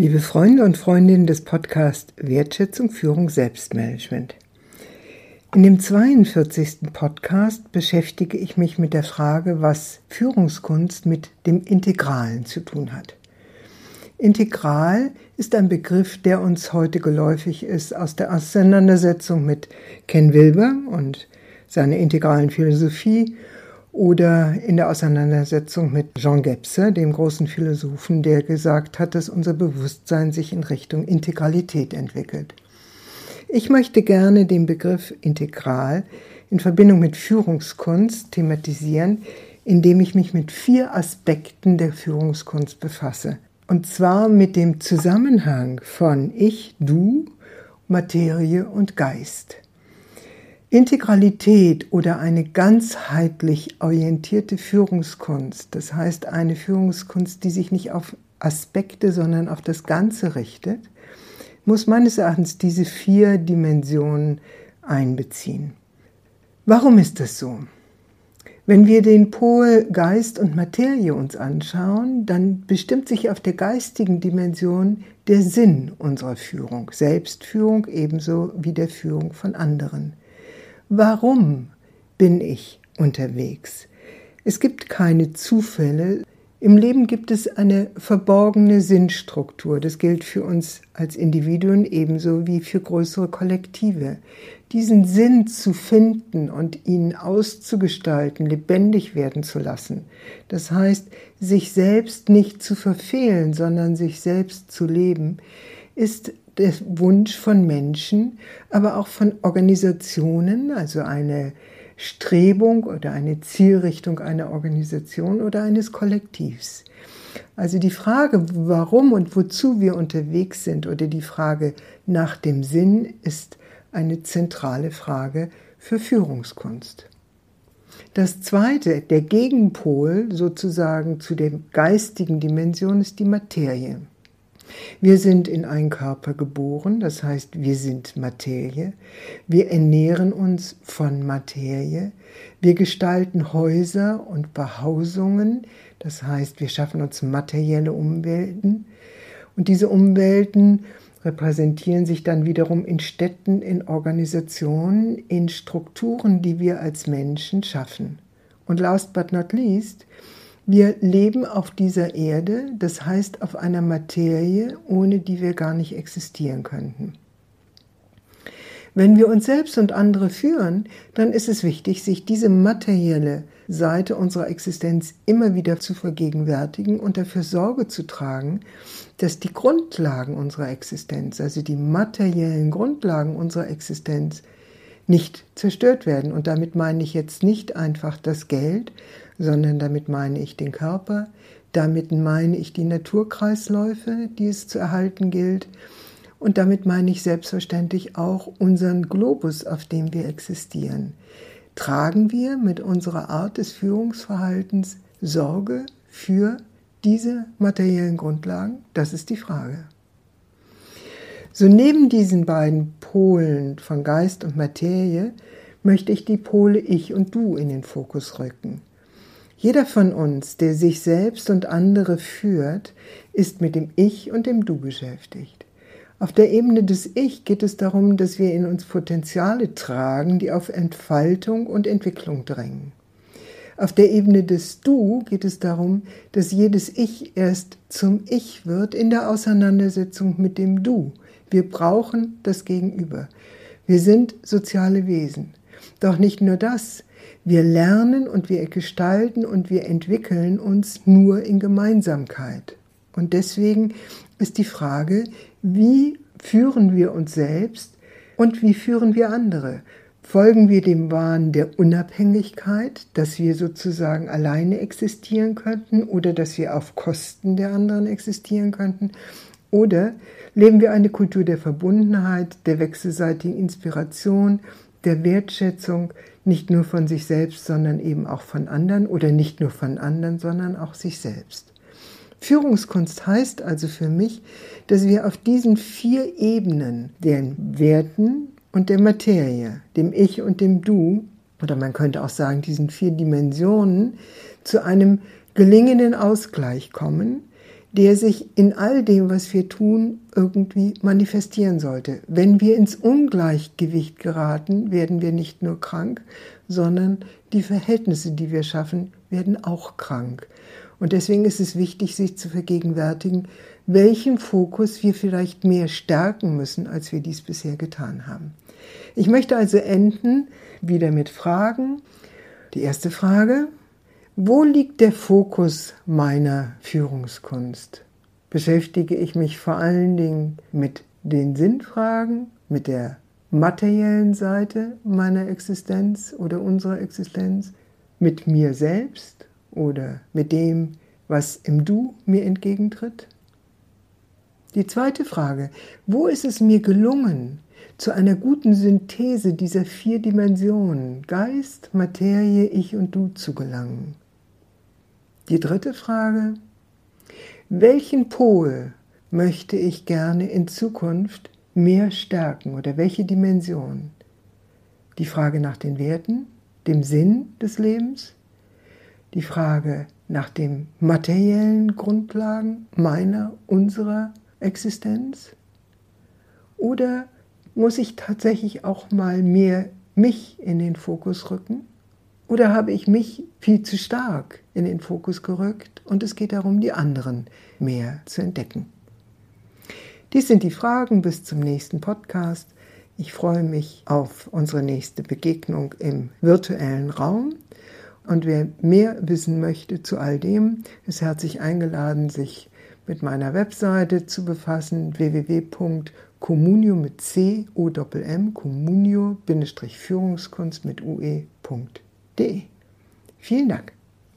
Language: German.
Liebe Freunde und Freundinnen des Podcasts Wertschätzung, Führung, Selbstmanagement. In dem 42. Podcast beschäftige ich mich mit der Frage, was Führungskunst mit dem Integralen zu tun hat. Integral ist ein Begriff, der uns heute geläufig ist aus der Auseinandersetzung mit Ken Wilber und seiner integralen Philosophie oder in der Auseinandersetzung mit Jean Gebse, dem großen Philosophen, der gesagt hat, dass unser Bewusstsein sich in Richtung Integralität entwickelt. Ich möchte gerne den Begriff integral in Verbindung mit Führungskunst thematisieren, indem ich mich mit vier Aspekten der Führungskunst befasse. Und zwar mit dem Zusammenhang von Ich, Du, Materie und Geist. Integralität oder eine ganzheitlich orientierte Führungskunst, das heißt eine Führungskunst, die sich nicht auf Aspekte, sondern auf das Ganze richtet, muss meines Erachtens diese vier Dimensionen einbeziehen. Warum ist das so? Wenn wir den Pol Geist und Materie uns anschauen, dann bestimmt sich auf der geistigen Dimension der Sinn unserer Führung, Selbstführung ebenso wie der Führung von anderen. Warum bin ich unterwegs? Es gibt keine Zufälle. Im Leben gibt es eine verborgene Sinnstruktur. Das gilt für uns als Individuen ebenso wie für größere Kollektive. Diesen Sinn zu finden und ihn auszugestalten, lebendig werden zu lassen. Das heißt, sich selbst nicht zu verfehlen, sondern sich selbst zu leben, ist der Wunsch von Menschen, aber auch von Organisationen, also eine Strebung oder eine Zielrichtung einer Organisation oder eines Kollektivs. Also die Frage, warum und wozu wir unterwegs sind oder die Frage nach dem Sinn ist eine zentrale Frage für Führungskunst. Das zweite, der Gegenpol sozusagen zu der geistigen Dimension ist die Materie. Wir sind in einen Körper geboren, das heißt, wir sind Materie. Wir ernähren uns von Materie. Wir gestalten Häuser und Behausungen, das heißt, wir schaffen uns materielle Umwelten. Und diese Umwelten repräsentieren sich dann wiederum in Städten, in Organisationen, in Strukturen, die wir als Menschen schaffen. Und last but not least, wir leben auf dieser Erde, das heißt auf einer Materie, ohne die wir gar nicht existieren könnten. Wenn wir uns selbst und andere führen, dann ist es wichtig, sich diese materielle Seite unserer Existenz immer wieder zu vergegenwärtigen und dafür Sorge zu tragen, dass die Grundlagen unserer Existenz, also die materiellen Grundlagen unserer Existenz, nicht zerstört werden. Und damit meine ich jetzt nicht einfach das Geld, sondern damit meine ich den Körper, damit meine ich die Naturkreisläufe, die es zu erhalten gilt, und damit meine ich selbstverständlich auch unseren Globus, auf dem wir existieren. Tragen wir mit unserer Art des Führungsverhaltens Sorge für diese materiellen Grundlagen? Das ist die Frage. So neben diesen beiden Polen von Geist und Materie möchte ich die Pole Ich und Du in den Fokus rücken. Jeder von uns, der sich selbst und andere führt, ist mit dem Ich und dem Du beschäftigt. Auf der Ebene des Ich geht es darum, dass wir in uns Potenziale tragen, die auf Entfaltung und Entwicklung drängen. Auf der Ebene des Du geht es darum, dass jedes Ich erst zum Ich wird in der Auseinandersetzung mit dem Du. Wir brauchen das Gegenüber. Wir sind soziale Wesen. Doch nicht nur das, wir lernen und wir gestalten und wir entwickeln uns nur in Gemeinsamkeit. Und deswegen ist die Frage, wie führen wir uns selbst und wie führen wir andere? Folgen wir dem Wahn der Unabhängigkeit, dass wir sozusagen alleine existieren könnten oder dass wir auf Kosten der anderen existieren könnten? Oder leben wir eine Kultur der Verbundenheit, der wechselseitigen Inspiration, der Wertschätzung nicht nur von sich selbst, sondern eben auch von anderen oder nicht nur von anderen, sondern auch sich selbst. Führungskunst heißt also für mich, dass wir auf diesen vier Ebenen, den Werten und der Materie, dem Ich und dem Du, oder man könnte auch sagen, diesen vier Dimensionen, zu einem gelingenden Ausgleich kommen, der sich in all dem, was wir tun, irgendwie manifestieren sollte. Wenn wir ins Ungleichgewicht geraten, werden wir nicht nur krank, sondern die Verhältnisse, die wir schaffen, werden auch krank. Und deswegen ist es wichtig, sich zu vergegenwärtigen, welchen Fokus wir vielleicht mehr stärken müssen, als wir dies bisher getan haben. Ich möchte also enden wieder mit Fragen. Die erste Frage, wo liegt der Fokus meiner Führungskunst? Beschäftige ich mich vor allen Dingen mit den Sinnfragen, mit der materiellen Seite meiner Existenz oder unserer Existenz, mit mir selbst oder mit dem, was im Du mir entgegentritt? Die zweite Frage, wo ist es mir gelungen, zu einer guten Synthese dieser vier Dimensionen Geist, Materie, Ich und Du zu gelangen? Die dritte Frage, welchen Pol möchte ich gerne in Zukunft mehr stärken oder welche Dimension? Die Frage nach den Werten, dem Sinn des Lebens, die Frage nach den materiellen Grundlagen meiner, unserer Existenz? Oder muss ich tatsächlich auch mal mehr mich in den Fokus rücken? Oder habe ich mich viel zu stark in den Fokus gerückt und es geht darum, die anderen mehr zu entdecken? Dies sind die Fragen bis zum nächsten Podcast. Ich freue mich auf unsere nächste Begegnung im virtuellen Raum. Und wer mehr wissen möchte zu all dem, ist herzlich eingeladen, sich mit meiner Webseite zu befassen, www.communio mit C O M communio-führungskunst mit ue.de. Vielen Dank.